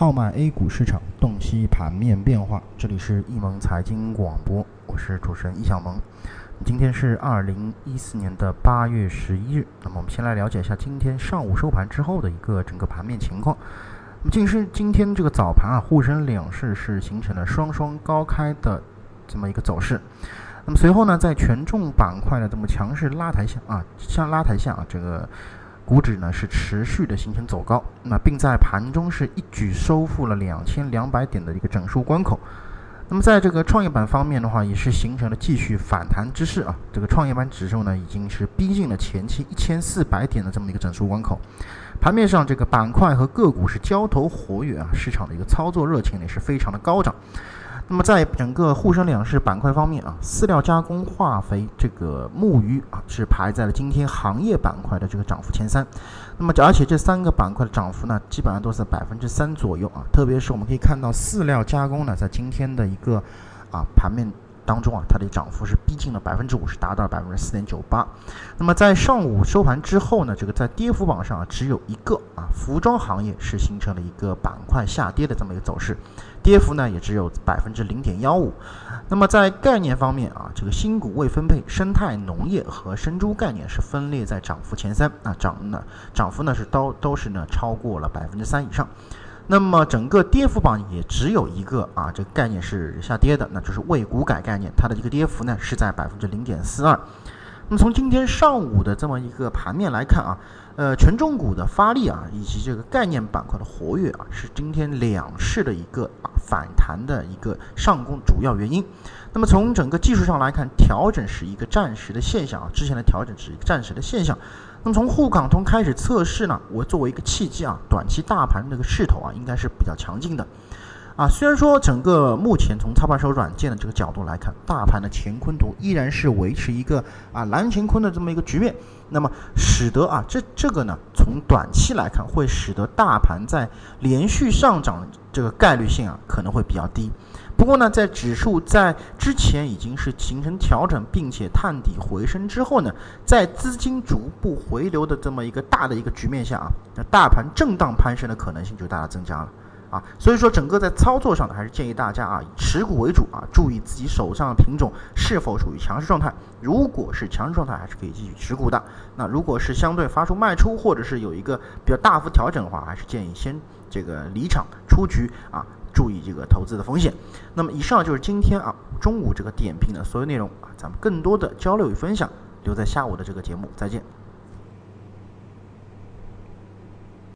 号脉 A 股市场，洞悉盘面变化。这里是易盟财经广播，我是主持人易小萌。今天是二零一四年的八月十一日。那么我们先来了解一下今天上午收盘之后的一个整个盘面情况。那么，今是今天这个早盘啊，沪深两市是形成了双双高开的这么一个走势。那么随后呢，在权重板块的这么强势拉抬下啊，像拉抬下啊，这个。股指呢是持续的形成走高，那并在盘中是一举收复了两千两百点的一个整数关口。那么在这个创业板方面的话，也是形成了继续反弹之势啊。这个创业板指数呢已经是逼近了前期一千四百点的这么一个整数关口。盘面上这个板块和个股是交投活跃啊，市场的一个操作热情也是非常的高涨。那么在整个沪深两市板块方面啊，饲料加工、化肥、这个木鱼啊，是排在了今天行业板块的这个涨幅前三。那么而且这三个板块的涨幅呢，基本上都是在百分之三左右啊。特别是我们可以看到饲料加工呢，在今天的一个啊盘面。当中啊，它的涨幅是逼近了百分之五十，达到了百分之四点九八。那么在上午收盘之后呢，这个在跌幅榜上啊，只有一个啊，服装行业是形成了一个板块下跌的这么一个走势，跌幅呢也只有百分之零点幺五。那么在概念方面啊，这个新股未分配、生态农业和生猪概念是分列在涨幅前三啊，涨呢涨幅呢是都都是呢超过了百分之三以上。那么整个跌幅榜也只有一个啊，这个概念是下跌的，那就是未股改概念，它的一个跌幅呢是在百分之零点四二。那么从今天上午的这么一个盘面来看啊，呃，权重股的发力啊，以及这个概念板块的活跃啊，是今天两市的一个啊反弹的一个上攻主要原因。那么从整个技术上来看，调整是一个暂时的现象啊，之前的调整是一个暂时的现象。那么从沪港通开始测试呢，我作为一个契机啊，短期大盘这个势头啊，应该是比较强劲的，啊，虽然说整个目前从操盘手软件的这个角度来看，大盘的乾坤图依然是维持一个啊蓝乾坤的这么一个局面，那么使得啊这这个呢，从短期来看，会使得大盘在连续上涨这个概率性啊可能会比较低。不过呢，在指数在之前已经是形成调整，并且探底回升之后呢，在资金逐步回流的这么一个大的一个局面下啊，那大盘震荡攀升的可能性就大大增加了啊。所以说，整个在操作上呢，还是建议大家啊，以持股为主啊，注意自己手上的品种是否处于强势状态。如果是强势状态，还是可以继续持股的。那如果是相对发出卖出，或者是有一个比较大幅调整的话，还是建议先这个离场出局啊。注意这个投资的风险。那么以上就是今天啊中午这个点评的所有内容啊，咱们更多的交流与分享留在下午的这个节目，再见。